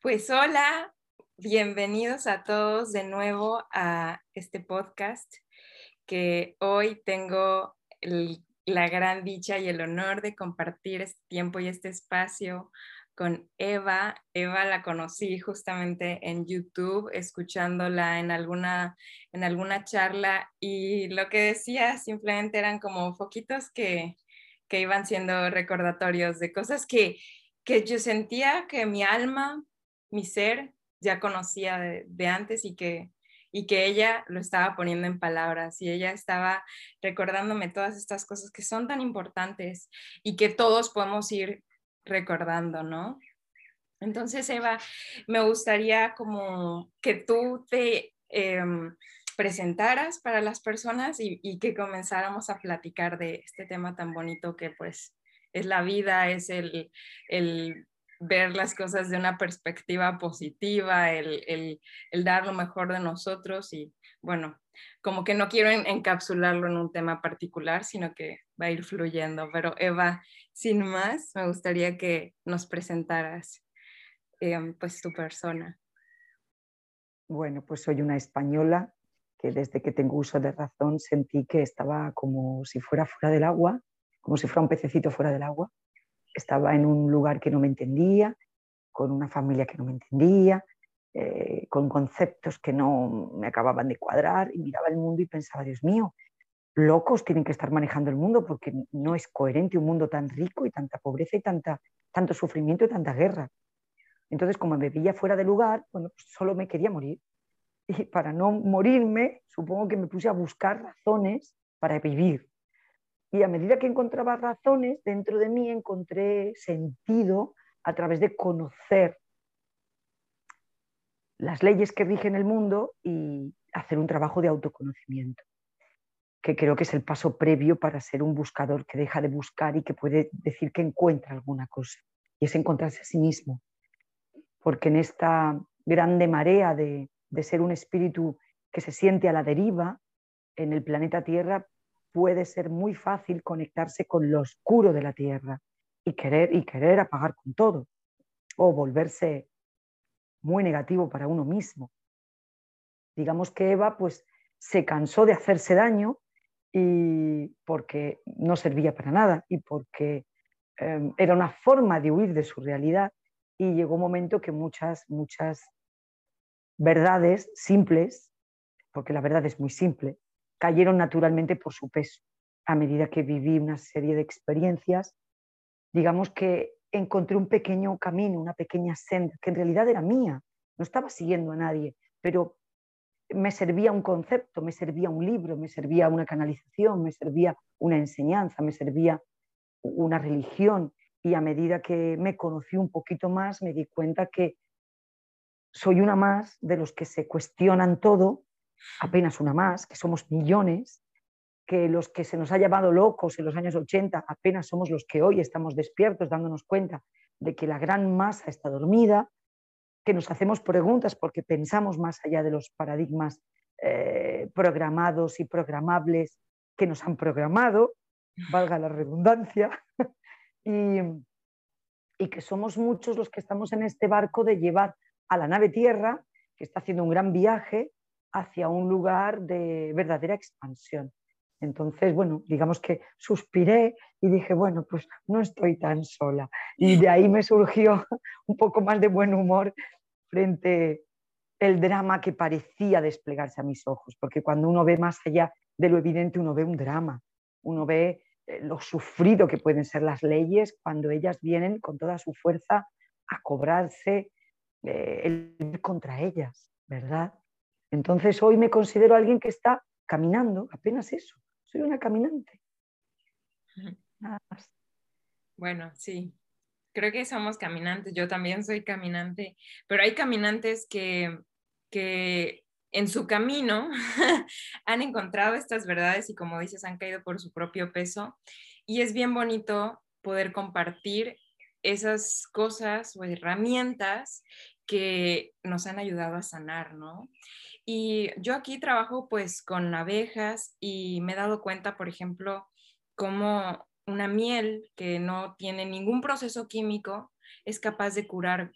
Pues hola, bienvenidos a todos de nuevo a este podcast que hoy tengo la gran dicha y el honor de compartir este tiempo y este espacio con Eva. Eva la conocí justamente en YouTube, escuchándola en alguna, en alguna charla y lo que decía simplemente eran como foquitos que, que iban siendo recordatorios de cosas que, que yo sentía que mi alma, mi ser, ya conocía de, antes y que, y que ella lo estaba poniendo en palabras y ella estaba recordándome todas estas cosas que son tan importantes y que todos podemos ir recordando, ¿no? Entonces, Eva, me gustaría como que tú te em, presentaras para las personas y, y, que comenzáramos a platicar de este tema tan bonito que pues es la vida, es el, el ver las cosas de una perspectiva positiva, el, dar lo mejor de nosotros y bueno, como que no quiero encapsularlo en un tema particular, sino que va a ir fluyendo. Pero Eva, sin más, me gustaría que nos presentaras em, pues tu persona. Bueno, pues soy una española que desde que tengo uso de razón sentí que estaba como si fuera fuera del agua, como si fuera un pececito fuera del agua estaba en un lugar que no me entendía, con una familia que no me entendía, eh, con conceptos que no me acababan de cuadrar y miraba el mundo y pensaba, Dios mío, locos tienen que estar manejando el mundo porque no es coherente un mundo tan rico y tanta pobreza y tanta, tanto sufrimiento y tanta guerra. Entonces, como me veía fuera de lugar, bueno, pues solo me quería morir. Y para no morirme, supongo que me puse a buscar razones para vivir. Y a medida que encontraba razones, dentro de mí encontré sentido a través de conocer las leyes que rigen el mundo y hacer un trabajo de autoconocimiento, que creo que es el paso previo para ser un buscador que deja de buscar y que puede decir que encuentra alguna cosa. Y es encontrarse a sí mismo. Porque en esta grande marea de, de ser un espíritu que se siente a la deriva, en el planeta Tierra puede ser muy fácil conectarse con lo oscuro de la tierra y querer, y querer apagar con todo, o volverse muy negativo para uno mismo. Digamos que Eva pues se cansó de hacerse daño y porque no servía para nada y porque em, era una forma de huir de su realidad y llegó un momento que muchas, muchas verdades simples, porque la verdad es muy simple, cayeron naturalmente por su peso. A medida que viví una serie de experiencias, digamos que encontré un pequeño camino, una pequeña senda, que en realidad era mía, no estaba siguiendo a nadie, pero me servía un concepto, me servía un libro, me servía una canalización, me servía una enseñanza, me servía una religión. Y a medida que me conocí un poquito más, me di cuenta que soy una más de los que se cuestionan todo apenas una más, que somos millones, que los que se nos ha llamado locos en los años 80 apenas somos los que hoy estamos despiertos dándonos cuenta de que la gran masa está dormida, que nos hacemos preguntas porque pensamos más allá de los paradigmas eh, programados y programables que nos han programado, valga la redundancia, y, y que somos muchos los que estamos en este barco de llevar a la nave Tierra, que está haciendo un gran viaje, hacia un lugar de verdadera expansión. Entonces, bueno, digamos que suspiré y dije, bueno, pues no estoy tan sola. Y de ahí me surgió un poco más de buen humor frente el drama que parecía desplegarse a mis ojos, porque cuando uno ve más allá de lo evidente, uno ve un drama, uno ve eh, lo sufrido que pueden ser las leyes cuando ellas vienen con toda su fuerza a cobrarse eh, el contra ellas, ¿verdad? Entonces hoy me considero alguien que está caminando, apenas eso, soy una caminante. Nada más. Bueno, sí, creo que somos caminantes, yo también soy caminante, pero hay caminantes que, que en su camino han encontrado estas verdades y como dices, han caído por su propio peso y es bien bonito poder compartir esas cosas o herramientas que nos han ayudado a sanar, ¿no? Y yo aquí trabajo pues con abejas y me he dado cuenta, por ejemplo, cómo una miel que no tiene ningún proceso químico es capaz de curar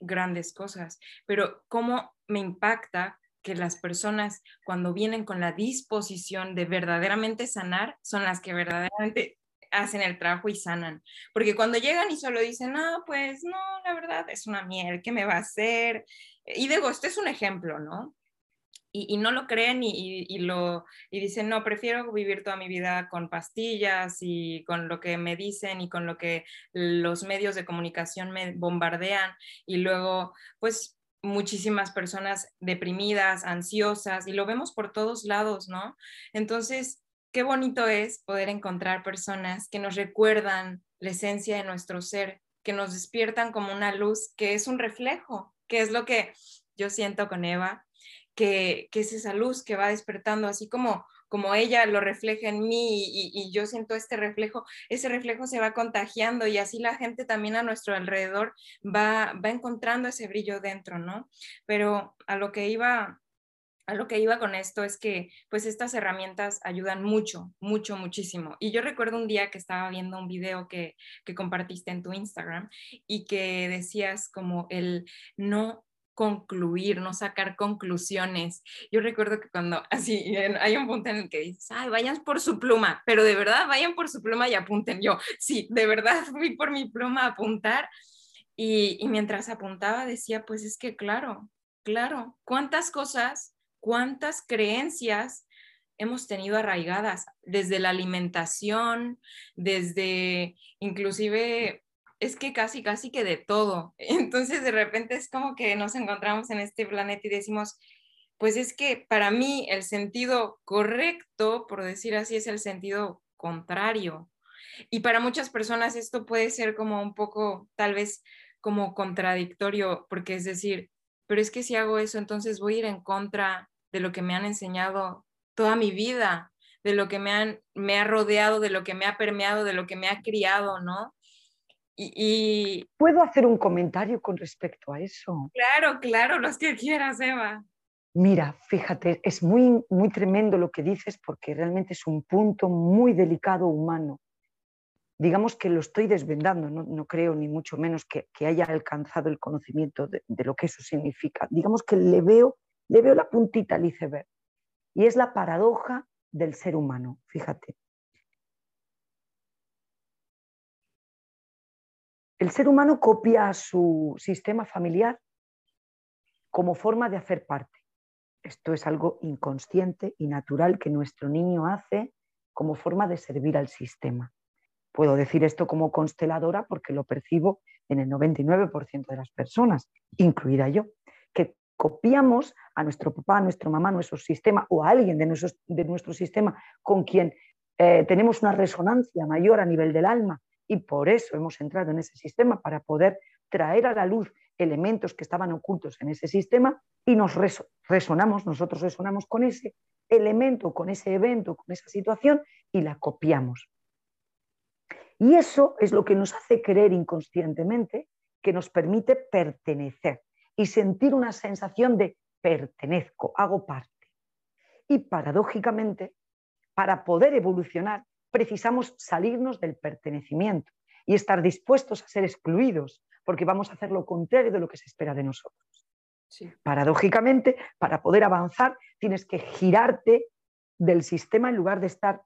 grandes cosas, pero cómo me impacta que las personas cuando vienen con la disposición de verdaderamente sanar son las que verdaderamente hacen el trabajo y sanan. Porque cuando llegan y solo dicen, no, pues no, la verdad es una miel, ¿qué me va a hacer? Y digo, este es un ejemplo, ¿no? Y, no lo creen y, y, lo, y dicen, no, prefiero vivir toda mi vida con pastillas y con lo que me dicen y con lo que los medios de comunicación me bombardean. Y luego, pues muchísimas personas deprimidas, ansiosas, y lo vemos por todos lados, ¿no? Entonces, qué bonito es poder encontrar personas que nos recuerdan la esencia de nuestro ser, que nos despiertan como una luz, que es un reflejo, que es lo que yo siento con Eva, que, es esa luz que va despertando, así como, como ella lo refleja en mí y, yo siento este reflejo, ese reflejo se va contagiando y así la gente también a nuestro alrededor va, va encontrando ese brillo dentro, ¿no? Pero a lo que iba a lo que iba con esto es que pues estas herramientas ayudan mucho, mucho, muchísimo. Y yo recuerdo un día que estaba viendo un video que, que compartiste en tu Instagram y que decías como el no concluir, no sacar conclusiones. Yo recuerdo que cuando así hay un punto en el que dices, ay, vayan por su pluma, pero de verdad vayan por su pluma y apunten. Yo, sí, de verdad fui por mi pluma a apuntar. Y, y mientras apuntaba decía, pues es que claro, claro, ¿cuántas cosas cuántas creencias hemos tenido arraigadas, desde la alimentación, desde inclusive, es que casi, casi que de todo. Entonces de repente es como que nos encontramos en este planeta y decimos, pues es que para mí el sentido correcto, por decir así, es el sentido contrario. Y para muchas personas esto puede ser como un poco, tal vez, como contradictorio, porque es decir, pero es que si hago eso, entonces voy a ir en contra de lo que me han enseñado toda mi vida, de lo que me, han, me ha rodeado, de lo que me ha permeado, de lo que me ha criado, ¿no? Y, ¿Puedo hacer un comentario con respecto a eso? Claro, claro, los que quieras, Eva. Mira, fíjate, es muy, muy tremendo lo que dices porque realmente es un punto muy delicado humano. Digamos que lo estoy desvendando, no, creo ni mucho menos que, haya alcanzado el conocimiento de, de, lo que eso significa. Digamos que le veo le veo la puntita al iceberg. Y es la paradoja del ser humano, fíjate. El ser humano copia su sistema familiar como forma de hacer parte. Esto es algo inconsciente y natural que nuestro niño hace como forma de servir al sistema. Puedo decir esto como consteladora porque lo percibo en el 99% de las personas, incluida yo, copiamos a nuestro papá, a nuestra mamá, a nuestro sistema o a alguien de, nuestro sistema con quien eh, tenemos una resonancia mayor a nivel del alma y por eso hemos entrado en ese sistema para poder traer a la luz elementos que estaban ocultos en ese sistema y nos resonamos, nosotros resonamos con ese elemento, con ese evento, con esa situación y la copiamos. Y eso es lo que nos hace creer inconscientemente que nos permite pertenecer y sentir una sensación de pertenezco, hago parte. Y paradójicamente, para poder evolucionar, precisamos salirnos del pertenecimiento y estar dispuestos a ser excluidos, porque vamos a hacer lo contrario de lo que se espera de nosotros. Paradójicamente, para poder avanzar, tienes que girarte del sistema en lugar de estar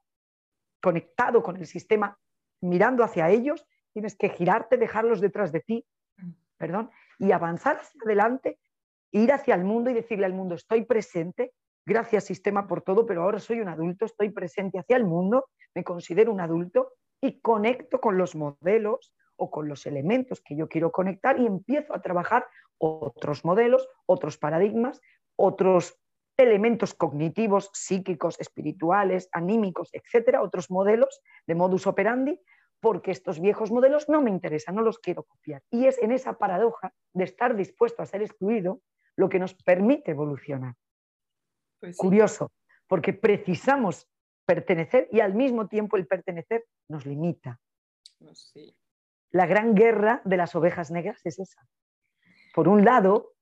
conectado con el sistema, mirando hacia ellos, tienes que girarte, dejarlos detrás de ti, mm. perdón, y avanzar hacia adelante, ir hacia el mundo y decirle al mundo, estoy presente, gracias sistema por todo, pero ahora soy un adulto, estoy presente hacia el mundo, me considero un adulto y conecto con los modelos o con los elementos que yo quiero conectar y empiezo a trabajar otros modelos, otros paradigmas, otros elementos cognitivos, psíquicos, espirituales, anímicos, etcétera, otros modelos de modus operandi porque estos viejos modelos no me interesan, no los quiero copiar. Y es en esa paradoja de estar dispuesto a ser excluido lo que nos permite evolucionar. Pues Curioso, porque precisamos pertenecer y al mismo tiempo el pertenecer nos limita. La gran guerra de las ovejas negras es esa. Por un lado,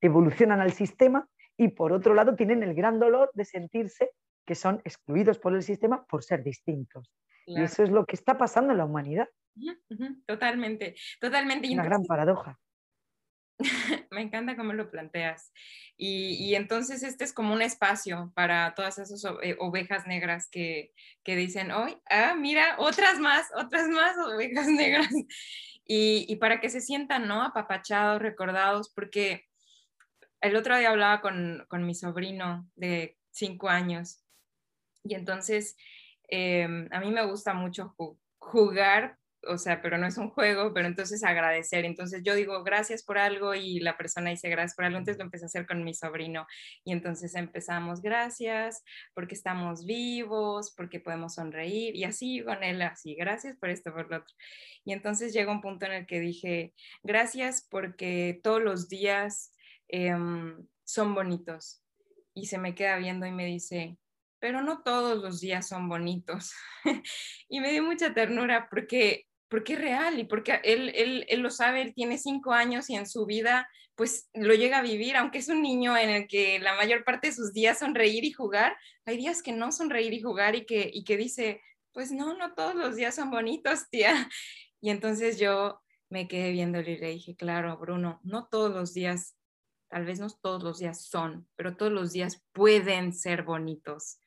evolucionan al sistema y por otro lado tienen el gran dolor de sentirse que son excluidos por el sistema por ser distintos. Y eso es lo que está pasando en la humanidad. Totalmente, totalmente. Una gran paradoja. Me encanta cómo lo planteas. Y, entonces este es como un espacio para todas esas eh, ovejas negras que, dicen, hoy, ah, mira, otras más, otras más ovejas negras. Y, para que se sientan, ¿no? Apapachados, recordados, porque el otro día hablaba con, mi sobrino de cinco años y entonces em, a mí me gusta mucho jugar o sea, pero no es un juego, pero entonces agradecer. Entonces yo digo gracias por algo y la persona dice gracias por algo, entonces lo empecé a hacer con mi sobrino y entonces empezamos gracias porque estamos vivos, porque podemos sonreír y así con él, así, gracias por esto, por lo otro. Y entonces llega un punto en el que dije gracias porque todos los días em, son bonitos y se me queda viendo y me dice, pero no todos los días son bonitos. y me dio mucha ternura porque porque es real y porque él, él, él, lo sabe, él tiene cinco años y en su vida pues lo llega a vivir, aunque es un niño en el que la mayor parte de sus días son reír y jugar, hay días que no son reír y jugar y que, y que dice, pues no, no todos los días son bonitos, tía. Y entonces yo me quedé viéndole y le dije, claro, Bruno, no todos los días, tal vez no todos los días son, pero todos los días pueden ser bonitos.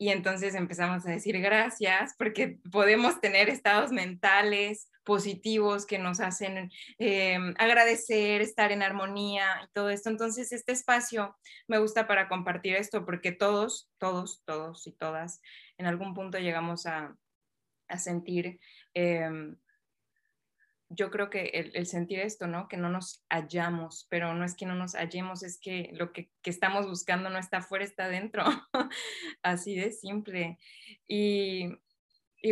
Y entonces empezamos a decir gracias porque podemos tener estados mentales positivos que nos hacen em, agradecer, estar en armonía y todo esto. Entonces, este espacio me gusta para compartir esto porque todos, todos, todos y todas en algún punto llegamos a, sentir em, yo creo que el, sentir esto, ¿no? Que no nos hallamos, pero no es que no nos hallemos, es que lo que, estamos buscando no está afuera, está dentro. Así de simple. Y,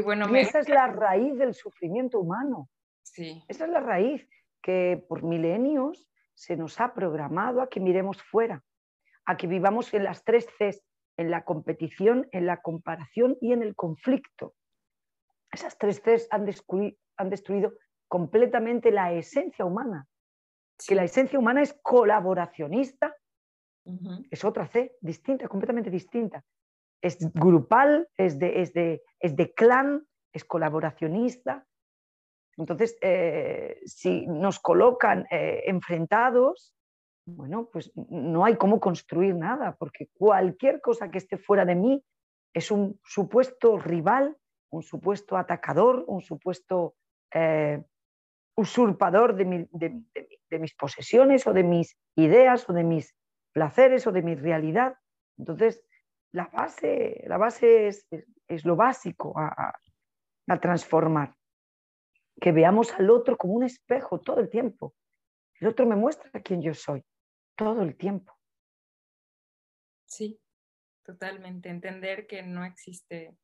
bueno... esa es la raíz del sufrimiento humano. Sí. Esa es la raíz que por milenios se nos ha programado a que miremos fuera, a que vivamos en las tres Cs, en la competición, en la comparación y en el conflicto. Esas tres Cs han, han destruido completamente la esencia humana. Que la esencia humana es colaboracionista, es otra C, distinta, completamente distinta. Es grupal, es de, es de, es de clan, es colaboracionista. Entonces, eh, si nos colocan eh, enfrentados, bueno, pues no hay cómo construir nada, porque cualquier cosa que esté fuera de mí es un supuesto rival, un supuesto atacador, un supuesto eh, usurpador de, mis posesiones o de mis ideas o de mis placeres o de mi realidad. Entonces, la base, la base es, lo básico a, transformar. Que veamos al otro como un espejo todo el tiempo. El otro me muestra quién yo soy todo el tiempo. Sí, totalmente. Entender que no existe,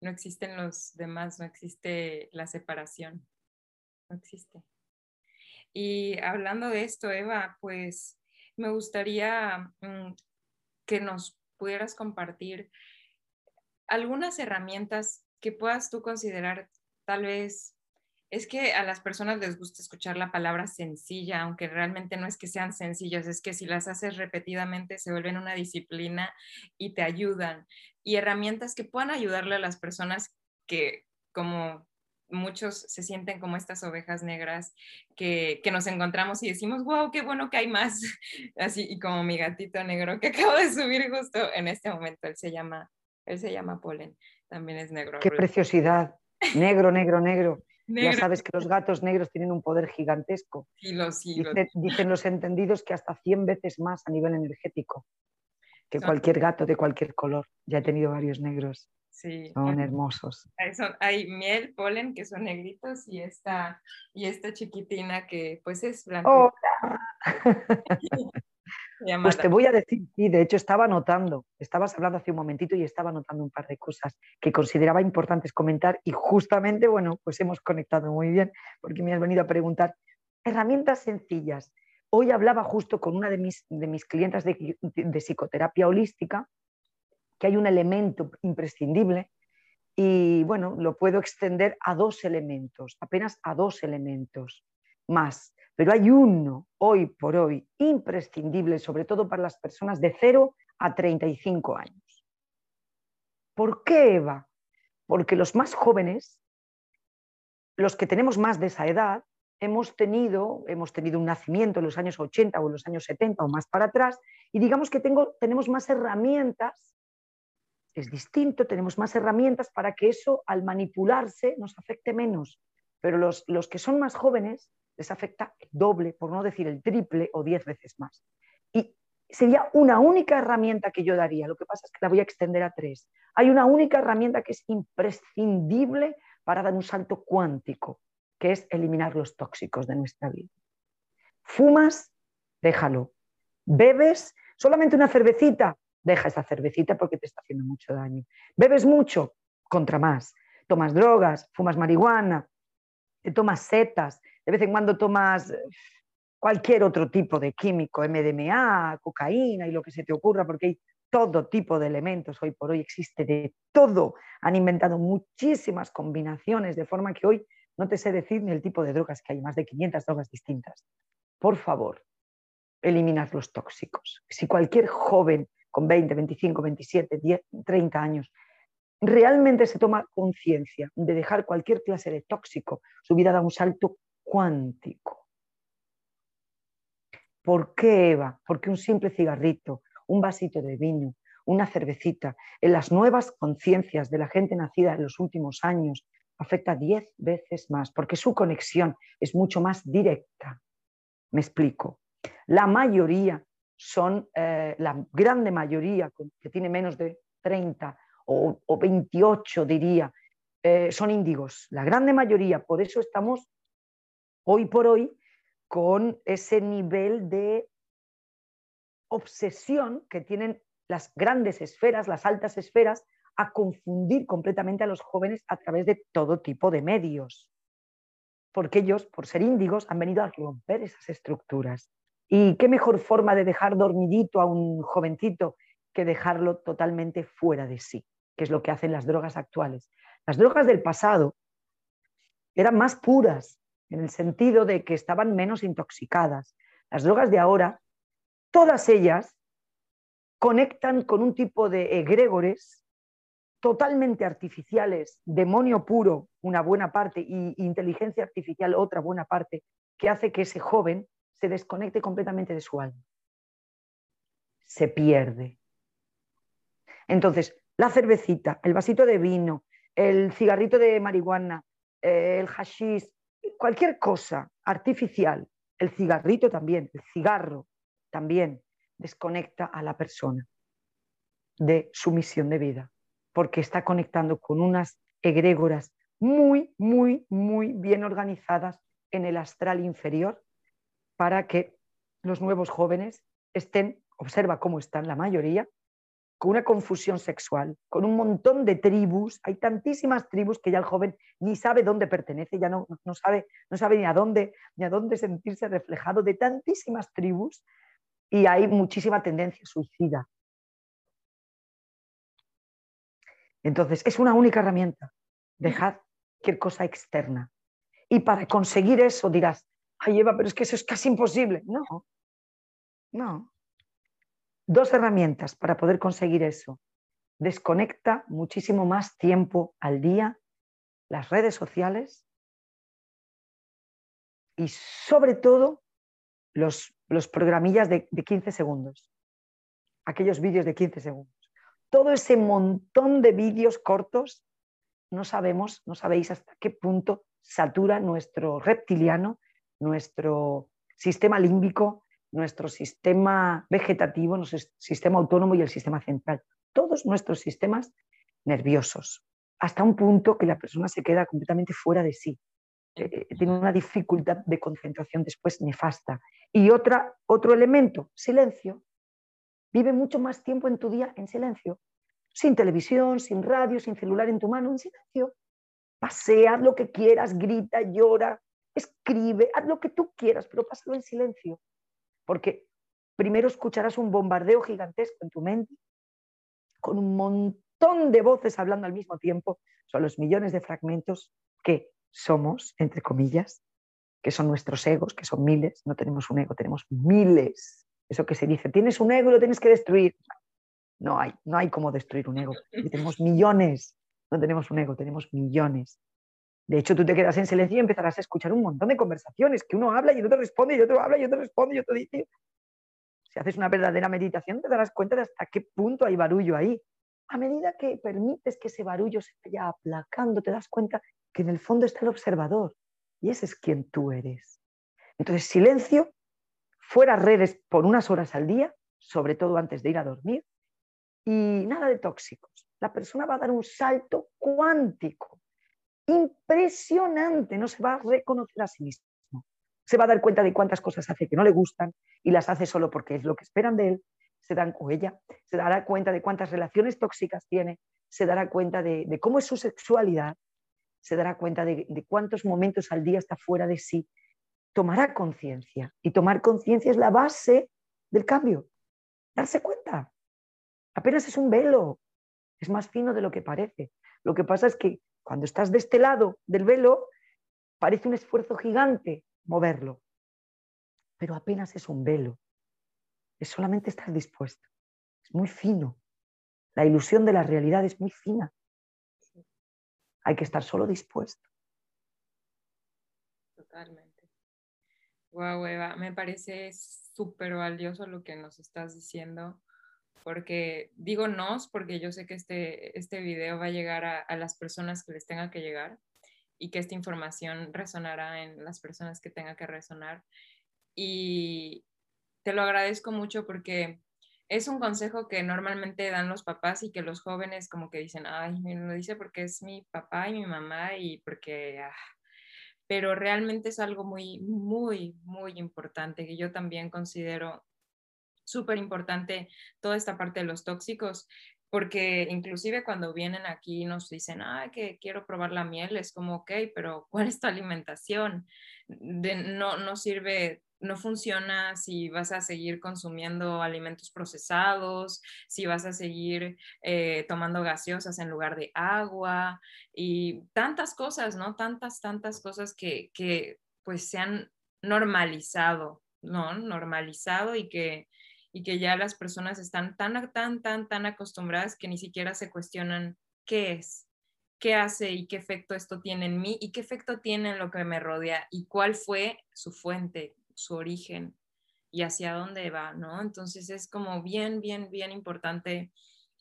no existen los demás, no existe la separación existe. Y hablando de esto, Eva, pues me gustaría mm, que nos pudieras compartir algunas herramientas que puedas tú considerar tal vez es que a las personas les gusta escuchar la palabra sencilla, aunque realmente no es que sean sencillas, es que si las haces repetidamente se vuelven una disciplina y te ayudan. Y herramientas que puedan ayudarle a las personas que, como muchos se sienten como estas ovejas negras que, nos encontramos y decimos, wow, qué bueno que hay más. Así, y como mi gatito negro que acabo de subir justo en este momento, él se llama, él se llama Polen, también es negro. Qué preciosidad, negro, negro, negro. Ya sabes que los gatos negros tienen un poder gigantesco. Y los, dicen los entendidos que hasta 100 veces más a nivel energético que cualquier gato de cualquier color. Ya he tenido varios negros. Sí. Son hermosos. Hay, miel, polen, que son negritos, y esta, y esta chiquitina que pues es blanca. ¡Hola! pues te voy a decir, sí, de hecho estaba anotando, estabas hablando hace un momentito y estaba anotando un par de cosas que consideraba importantes comentar y justamente, bueno, pues hemos conectado muy bien porque me has venido a preguntar herramientas sencillas. Hoy hablaba justo con una de mis, de mis clientas de, de psicoterapia holística que hay un elemento imprescindible y bueno, lo puedo extender a dos elementos, apenas a dos elementos más. Pero hay uno hoy por hoy imprescindible, sobre todo para las personas de 0 a 35 años. ¿Por qué, Eva? Porque los más jóvenes, los que tenemos más de esa edad, hemos tenido, hemos tenido un nacimiento en los años 80 o en los años 70 o más para atrás, y digamos que tengo, tenemos más herramientas, es distinto, tenemos más herramientas para que eso al manipularse nos afecte menos. Pero los, los que son más jóvenes les afecta el doble, por no decir el triple o diez veces más. Y sería una única herramienta que yo daría, lo que pasa es que la voy a extender a tres. Hay una única herramienta que es imprescindible para dar un salto cuántico, que es eliminar los tóxicos de nuestra vida. Fumas, déjalo. Bebes, solamente una cervecita, deja esa cervecita porque te está haciendo mucho daño. Bebes mucho, contra más. Tomas drogas, fumas marihuana, te tomas setas, de vez en cuando tomas eh, cualquier otro tipo de químico, MDMA, cocaína y lo que se te ocurra, porque hay todo tipo de elementos hoy por hoy, existe de todo. Han inventado muchísimas combinaciones, de forma que hoy no te sé decir ni el tipo de drogas que hay, más de 500 drogas distintas. Por favor, eliminad los tóxicos. Si cualquier joven con 20, 25, 27, 10, 30 años realmente se toma conciencia de dejar cualquier clase de tóxico, su vida da un salto cuántico. ¿Por qué, Eva? Porque un simple cigarrito, un vasito de vino, una cervecita, en las nuevas conciencias de la gente nacida en los últimos años, afecta diez veces más, porque su conexión es mucho más directa. Me explico. La mayoría son, eh, la grande mayoría, que tiene menos de 30 o, 28 diría, eh, son índigos, la grande mayoría. Por eso estamos hoy por hoy con ese nivel de obsesión que tienen las grandes esferas, las altas esferas, a confundir completamente a los jóvenes a través de todo tipo de medios. Porque ellos, por ser índigos, han venido a romper esas estructuras. ¿Y qué mejor forma de dejar dormidito a un jovencito que dejarlo totalmente fuera de sí? Que es lo que hacen las drogas actuales. Las drogas del pasado eran más puras, en el sentido de que estaban menos intoxicadas. Las drogas de ahora, todas ellas conectan con un tipo de egregores totalmente artificiales, demonio puro, una buena parte, y inteligencia artificial, otra buena parte, que hace que ese joven se desconecte completamente de su alma. Se pierde. Entonces, la cervecita, el vasito de vino, el cigarrito de marihuana, eh, el hashish, cualquier cosa artificial, el cigarrito también, el cigarro también, desconecta a la persona de su misión de vida, porque está conectando con unas egrégoras muy, muy, muy bien organizadas en el astral inferior para que los nuevos jóvenes estén, observa cómo están la mayoría, con una confusión sexual, con un montón de tribus, hay tantísimas tribus que ya el joven ni sabe dónde pertenece, ya no, no, sabe, no sabe ni a dónde, ni a dónde sentirse reflejado de tantísimas tribus y hay muchísima tendencia suicida. Entonces, es una única herramienta. Dejad cualquier cosa externa. Y para conseguir eso dirás, ay Eva, pero es que eso es casi imposible. No, no. Dos herramientas para poder conseguir eso. Desconecta muchísimo más tiempo al día las redes sociales y sobre todo los, los programillas de, de 15 segundos, aquellos vídeos de 15 segundos. Todo ese montón de vídeos cortos, no sabemos, no sabéis hasta qué punto satura nuestro reptiliano, nuestro sistema límbico, nuestro sistema vegetativo, nuestro sistema autónomo y el sistema central. Todos nuestros sistemas nerviosos, hasta un punto que la persona se queda completamente fuera de sí. Eh, eh, tiene una dificultad de concentración después nefasta. Y otra, otro elemento, silencio. Vive mucho más tiempo en tu día en silencio, sin televisión, sin radio, sin celular en tu mano, en silencio. Pasea, lo que quieras, grita, llora, escribe, haz lo que tú quieras, pero pásalo en silencio. Porque primero escucharás un bombardeo gigantesco en tu mente, con un montón de voces hablando al mismo tiempo, son los millones de fragmentos que somos, entre comillas, que son nuestros egos, que son miles, no tenemos un ego, tenemos miles. Eso que se dice, tienes un ego, lo tienes que destruir. No hay, no hay cómo destruir un ego. tenemos millones, no tenemos un ego, tenemos millones De hecho, tú te quedas en silencio y empezarás a escuchar un montón de conversaciones, que uno habla y el otro responde y el otro habla y el otro responde y otro dice. Si haces una verdadera meditación, te darás cuenta de hasta qué punto hay barullo ahí. A medida que permites que ese barullo se vaya aplacando, te das cuenta que en el fondo está el observador y ese es quien tú eres. Entonces, silencio, fuera redes por unas horas al día, sobre todo antes de ir a dormir, y nada de tóxicos. La persona va a dar un salto cuántico, impresionante, no se va a reconocer a sí mismo. Se va a dar cuenta de cuántas cosas hace que no le gustan y las hace solo porque es lo que esperan de él, se dan, o ella, se dará cuenta de cuántas relaciones tóxicas tiene, se dará cuenta de, cómo es su sexualidad, se dará cuenta de, de cuántos momentos al día está fuera de sí, tomará conciencia. Y tomar conciencia es la base del cambio. Darse cuenta. Apenas es un velo. Es más fino de lo que parece. Lo que pasa es que cuando estás de este lado del velo, parece un esfuerzo gigante moverlo. Pero apenas es un velo. Es solamente estar dispuesto. Es muy fino. La ilusión de la realidad es muy fina. Hay que estar solo dispuesto. Totalmente. Wow, Eva, me parece súper valioso lo que nos estás diciendo, porque digo nos, porque yo sé que este, este video va a llegar a, las personas que les tenga que llegar y que esta información resonará en las personas que tenga que resonar. Y te lo agradezco mucho porque es un consejo que normalmente dan los papás y que los jóvenes como que dicen, ay, me lo dice porque es mi papá y mi mamá y porque... Ah". Pero realmente es algo muy, muy, muy importante que yo también considero súper importante toda esta parte de los tóxicos, porque inclusive cuando vienen aquí nos dicen, ah, que quiero probar la miel, es como, ok, pero ¿cuál es tu alimentación? no, no sirve no funciona si vas a seguir consumiendo alimentos procesados, si vas a seguir eh, tomando gaseosas en lugar de agua y tantas cosas, ¿no? Tantas, tantas cosas que, que pues se han normalizado, ¿no? Normalizado y que, y que ya las personas están tan, tan, tan, tan acostumbradas que ni siquiera se cuestionan qué es, qué hace y qué efecto esto tiene en mí y qué efecto tiene en lo que me rodea y cuál fue su fuente, su origen y hacia dónde va, ¿no? Entonces es como bien, bien, bien importante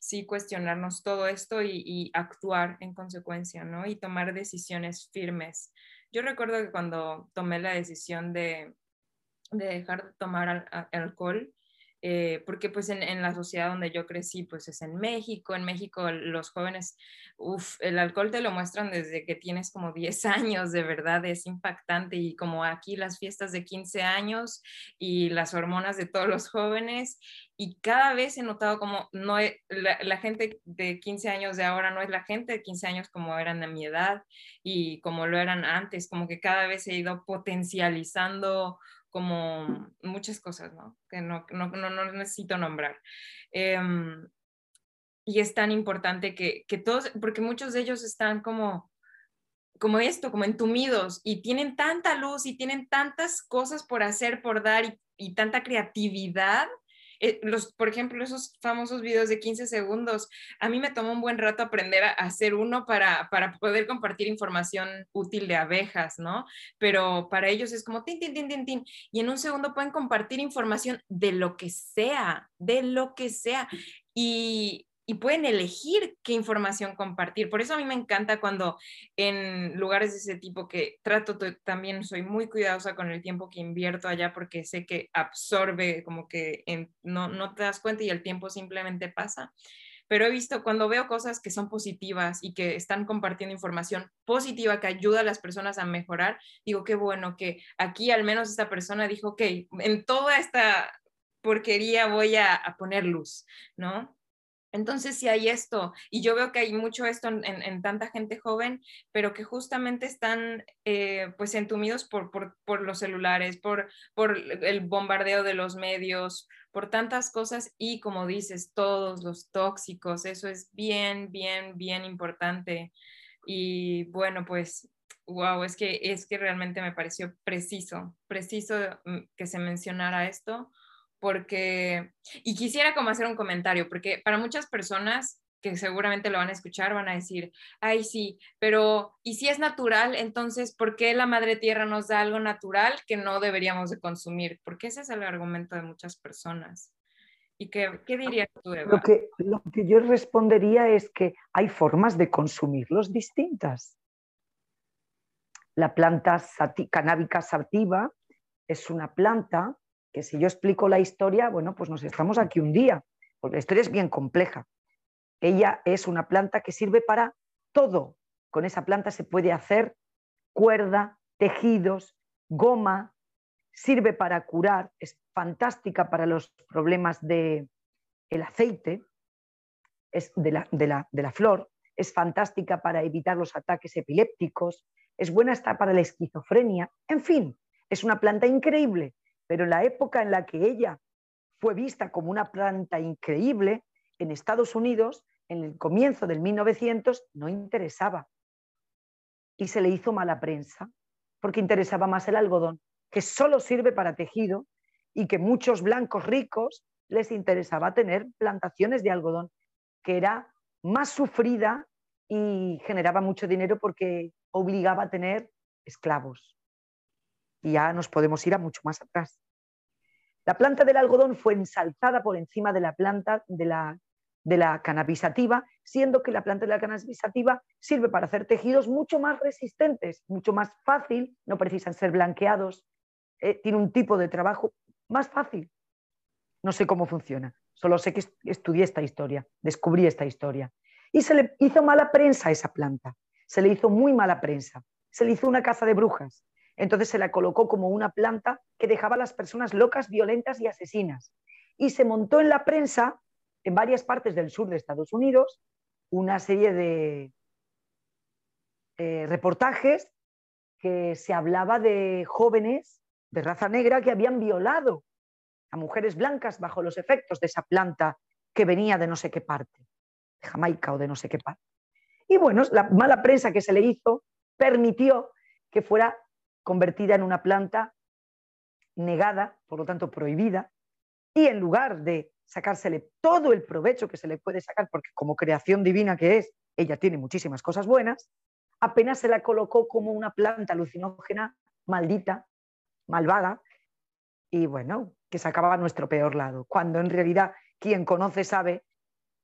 sí cuestionarnos todo esto y, actuar en consecuencia, ¿no? Y tomar decisiones firmes. Yo recuerdo que cuando tomé la decisión de, de dejar de tomar alcohol, eh, porque pues en, la sociedad donde yo crecí, pues es en México, en México los jóvenes, uff, el alcohol te lo muestran desde que tienes como 10 años, de verdad es impactante y como aquí las fiestas de 15 años y las hormonas de todos los jóvenes y cada vez he notado como no la, la, gente de 15 años de ahora no es la gente de 15 años como eran de mi edad y como lo eran antes, como que cada vez he ido potencializando como muchas cosas, ¿no? Que no, no, no, necesito nombrar. Em, y es tan importante que, que, todos, porque muchos de ellos están como, como esto, como entumidos y tienen tanta luz y tienen tantas cosas por hacer, por dar y tanta creatividad eh, los, por ejemplo, esos famosos videos de 15 segundos, a mí me tomó un buen rato aprender a hacer uno para, para poder compartir información útil de abejas, ¿no? Pero para ellos es como tin, tin, tin, tin, tin, y en un segundo pueden compartir información de lo que sea, de lo que sea. Y, y pueden elegir qué información compartir. Por eso a mí me encanta cuando en lugares de ese tipo que trato, también soy muy cuidadosa con el tiempo que invierto allá porque sé que absorbe, como que no, no te das cuenta y el tiempo simplemente pasa. Pero he visto cuando veo cosas que son positivas y que están compartiendo información positiva que ayuda a las personas a mejorar, digo, qué bueno que aquí al menos esta persona dijo, ok, en toda esta porquería voy a, a poner luz, ¿no? Entonces, si hay esto, y yo veo que hay mucho esto en, tanta gente joven, pero que justamente están eh, pues entumidos por, por, los celulares, por, por el bombardeo de los medios, por tantas cosas y como dices, todos los tóxicos, eso es bien, bien, bien importante. Y bueno, pues, wow, es que, es que realmente me pareció preciso, preciso mm, que se mencionara esto porque, y quisiera como hacer un comentario, porque para muchas personas que seguramente lo van a escuchar, van a decir, ay, sí, pero ¿y si es natural? Entonces, ¿por qué la madre tierra nos da algo natural que no deberíamos de consumir? Porque ese es el argumento de muchas personas. ¿Y qué, qué dirías tú, Eva? Lo que, lo que yo respondería es que hay formas de consumirlos distintas. La planta sati, canábica sativa es una planta que si yo explico la historia, bueno, pues nos estamos aquí un día, porque la historia es bien compleja. Ella es una planta que sirve para todo. Con esa planta se puede hacer cuerda, tejidos, goma, sirve para curar, es fantástica para los problemas del el aceite, es de la, de, la, de la flor, es fantástica para evitar los ataques epilépticos, es buena para la esquizofrenia, en fin, es una planta increíble, pero en la época en la que ella fue vista como una planta increíble, en Estados Unidos, en el comienzo del 1900, no interesaba. Y se le hizo mala prensa, porque interesaba más el algodón, que solo sirve para tejido y que muchos blancos ricos les interesaba tener plantaciones de algodón, que era más sufrida y generaba mucho dinero porque obligaba a tener esclavos. Y ya nos podemos ir a mucho más atrás. La planta del algodón fue ensalzada por encima de la planta de la, de la cannabisativa, siendo que la planta de la cannabisativa sirve para hacer tejidos mucho más resistentes, mucho más fácil, no precisan ser blanqueados, eh, tiene un tipo de trabajo más fácil. No sé cómo funciona, solo sé que estudié esta historia, descubrí esta historia. Y se le hizo mala prensa a esa planta, se le hizo muy mala prensa, se le hizo una caza de brujas. Entonces se la colocó como una planta que dejaba a las personas locas, violentas y asesinas. Y se montó en la prensa, en varias partes del sur de Estados Unidos, una serie de eh, reportajes que se hablaba de jóvenes de raza negra que habían violado a mujeres blancas bajo los efectos de esa planta que venía de no sé qué parte, de Jamaica o de no sé qué parte. Y bueno, la mala prensa que se le hizo permitió que fuera convertida en una planta negada, por lo tanto prohibida, y en lugar de sacársele todo el provecho que se le puede sacar, porque como creación divina que es, ella tiene muchísimas cosas buenas, apenas se la colocó como una planta alucinógena maldita malvada y bueno, que sacaba nuestro peor lado, cuando en realidad quien conoce sabe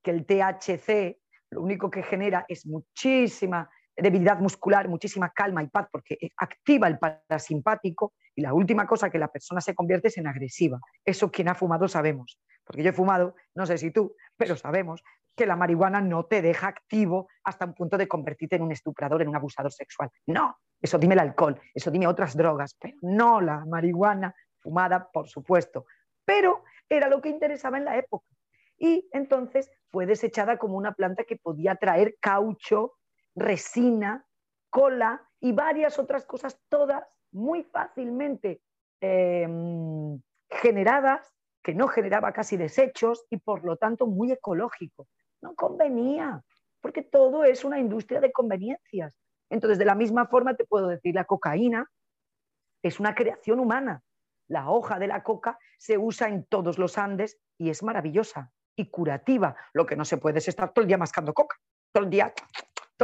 que el THC lo único que genera es muchísima debilidad muscular, muchísima calma y paz porque activa el parasimpático y la última cosa que la persona se convierte es en agresiva. Eso quien ha fumado sabemos, porque yo he fumado, no sé si tú, pero sabemos que la marihuana no te deja activo hasta un punto de convertirte en un estuprador, en un abusador sexual. No, eso dime el alcohol, eso dime otras drogas, pero no la marihuana fumada, por supuesto. Pero era lo que interesaba en la época. Y entonces fue desechada como una planta que podía traer caucho, resina, cola y varias otras cosas, todas muy fácilmente em, generadas, que no generaba casi desechos y por lo tanto muy ecológico. No convenía, porque todo es una industria de conveniencias. Entonces, de la misma forma te puedo decir, la cocaína es una creación humana. La hoja de la coca se usa en todos los Andes y es maravillosa y curativa. Lo que no se puede es estar todo el día mascando coca, todo el día,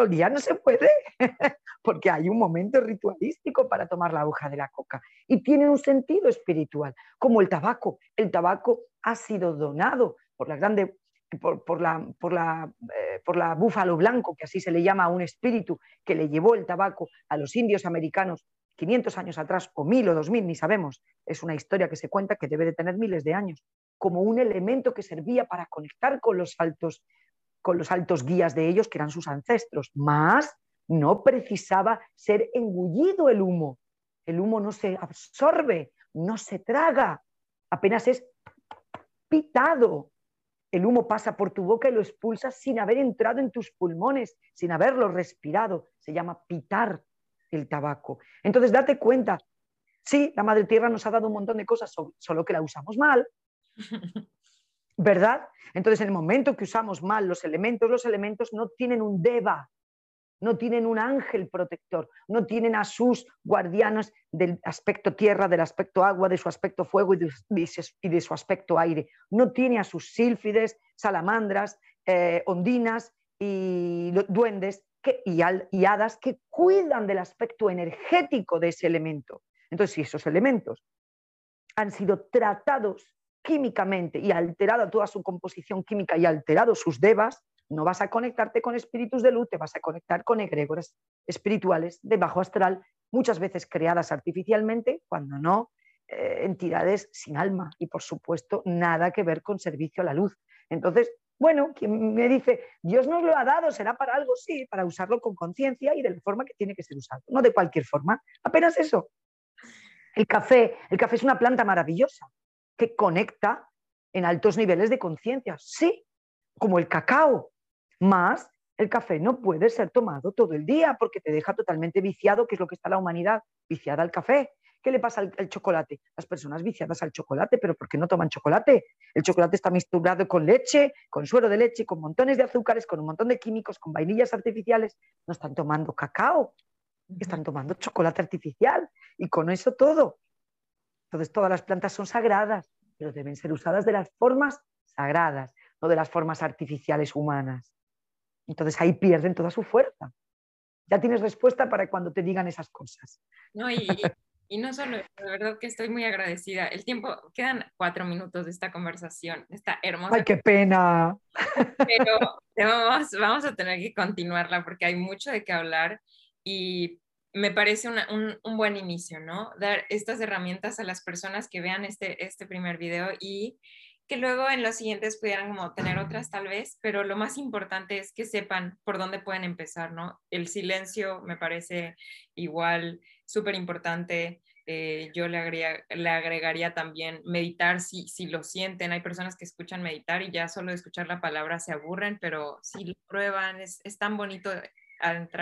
día no se puede, porque hay un momento ritualístico para tomar la hoja de la coca y tiene un sentido espiritual, como el tabaco. El tabaco ha sido donado por la grande por, la, por, la, eh, por la búfalo blanco, que así se le llama a un espíritu que le llevó el tabaco a los indios americanos 500 años atrás, o 1000 o 2000, ni sabemos, es una historia que se cuenta que debe de tener miles de años, como un elemento que servía para conectar con los altos, con los altos guías de ellos, que eran sus ancestros, más no precisaba ser engullido el humo. El humo no se absorbe, no se traga, apenas es pitado, el humo pasa por tu boca y lo expulsas sin haber entrado en tus pulmones, sin haberlo respirado. Se llama pitar el tabaco. Entonces, date cuenta. Sí, la Madre Tierra nos ha dado un montón de cosas, solo que la usamos mal. ¿Verdad? Entonces, en el momento que usamos mal los elementos, los elementos no tienen un deva, no tienen un ángel protector, no tienen a sus guardianos del aspecto tierra, del aspecto agua, de su aspecto fuego y de, su aspecto aire. No tiene a sus sílfides, salamandras, eh, ondinas y duendes y hadas que cuidan del aspecto energético de ese elemento. Entonces, si esos elementos han sido tratados químicamente y alterado toda su composición química y alterado sus devas, no vas a conectarte con espíritus de luz, te vas a conectar con egregoras espirituales de bajo astral, muchas veces creadas artificialmente, cuando no, eh, entidades sin alma y por supuesto nada que ver con servicio a la luz. Entonces, bueno, quien me dice, Dios nos lo ha dado, será para algo, sí, para usarlo con conciencia y de la forma que tiene que ser usado, no de cualquier forma, apenas eso. El café, el café es una planta maravillosa que conecta en altos niveles de conciencia, sí, como el cacao, más el café no puede ser tomado todo el día porque te deja totalmente viciado, que es lo que está la humanidad, viciada al café. ¿Qué le pasa al, chocolate? Las personas viciadas al chocolate, pero ¿por qué no toman chocolate? El chocolate está mezclado con leche, con suero de leche, con montones de azúcares, con un montón de químicos, con vainillas artificiales. No están tomando cacao, están tomando chocolate artificial y con eso todo. Entonces todas las plantas son sagradas, pero deben ser usadas de las formas sagradas, no de las formas artificiales humanas. Entonces ahí pierden toda su fuerza. Ya tienes respuesta para cuando te digan esas cosas. No, y, y no solo, de verdad que estoy muy agradecida. El tiempo, quedan cuatro minutos de esta conversación, está hermosa. ¡Ay, qué pena! Pero vamos, vamos a tener que continuarla porque hay mucho de qué hablar y me parece un, un, buen inicio, ¿no? Dar estas herramientas a las personas que vean este, este primer video y que luego en los siguientes pudieran como tener otras tal vez, pero lo más importante es que sepan por dónde pueden empezar, ¿no? El silencio me parece igual súper importante. Eh, yo le, le agregaría también meditar si, si lo sienten. Hay personas que escuchan meditar y ya solo escuchar la palabra se aburren, pero si lo prueban, es, es tan bonito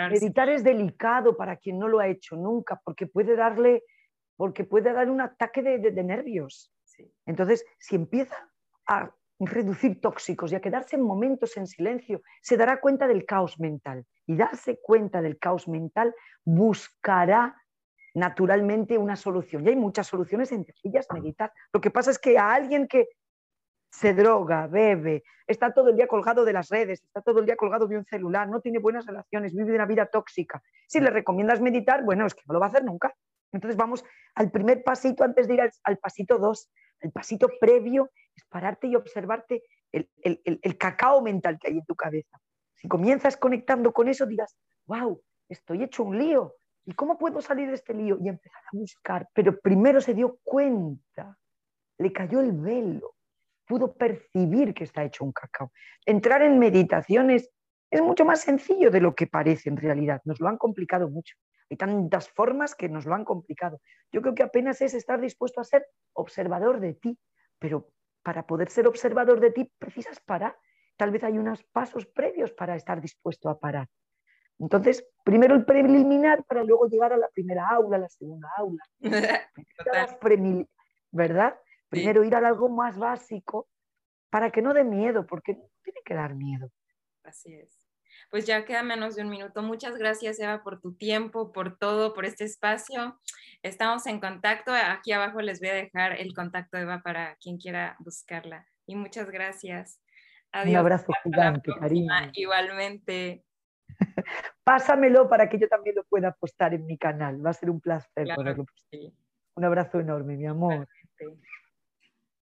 Meditar es delicado para quien no lo ha hecho nunca, porque puede darle, porque puede dar un ataque de, de, nervios. Entonces, si empieza a reducir tóxicos y a quedarse en momentos en silencio, se dará cuenta del caos mental. Y darse cuenta del caos mental buscará naturalmente una solución. Y hay muchas soluciones, entre ellas meditar. Lo que pasa es que a alguien que se droga, bebe, está todo el día colgado de las redes, está todo el día colgado de un celular, no tiene buenas relaciones, vive una vida tóxica. Si le recomiendas meditar, bueno, es que no lo va a hacer nunca. Entonces vamos al primer pasito antes de ir al, pasito dos. El pasito previo es pararte y observarte el, el, cacao mental que hay en tu cabeza. Si comienzas conectando con eso, dirás, wow, estoy hecho un lío. ¿Y cómo puedo salir de este lío? Y empezar a buscar. Pero primero se dio cuenta, le cayó el velo pudo percibir que está hecho un cacao. Entrar en meditaciones es mucho más sencillo de lo que parece en realidad. Nos lo han complicado mucho. Hay tantas formas que nos lo han complicado. Yo creo que apenas es estar dispuesto a ser observador de ti, pero para poder ser observador de ti precisas parar. Tal vez hay unos pasos previos para estar dispuesto a parar. Entonces, primero el preliminar para luego llegar a la primera aula, a la segunda aula. ¿Verdad? Primero ir a algo más básico para que no dé miedo, porque no tiene que dar miedo. Así es. Pues ya queda menos de un minuto. Muchas gracias, Eva, por tu tiempo, por todo, por este espacio. Estamos en contacto. Aquí abajo les voy a dejar el contacto de Eva para quien quiera buscarla. Y muchas gracias. Adiós. Un abrazo gigante, cariño. Igualmente. Pásamelo para que yo también lo pueda postar en mi canal. Va a ser un placer ponerlo. Un abrazo enorme, mi amor.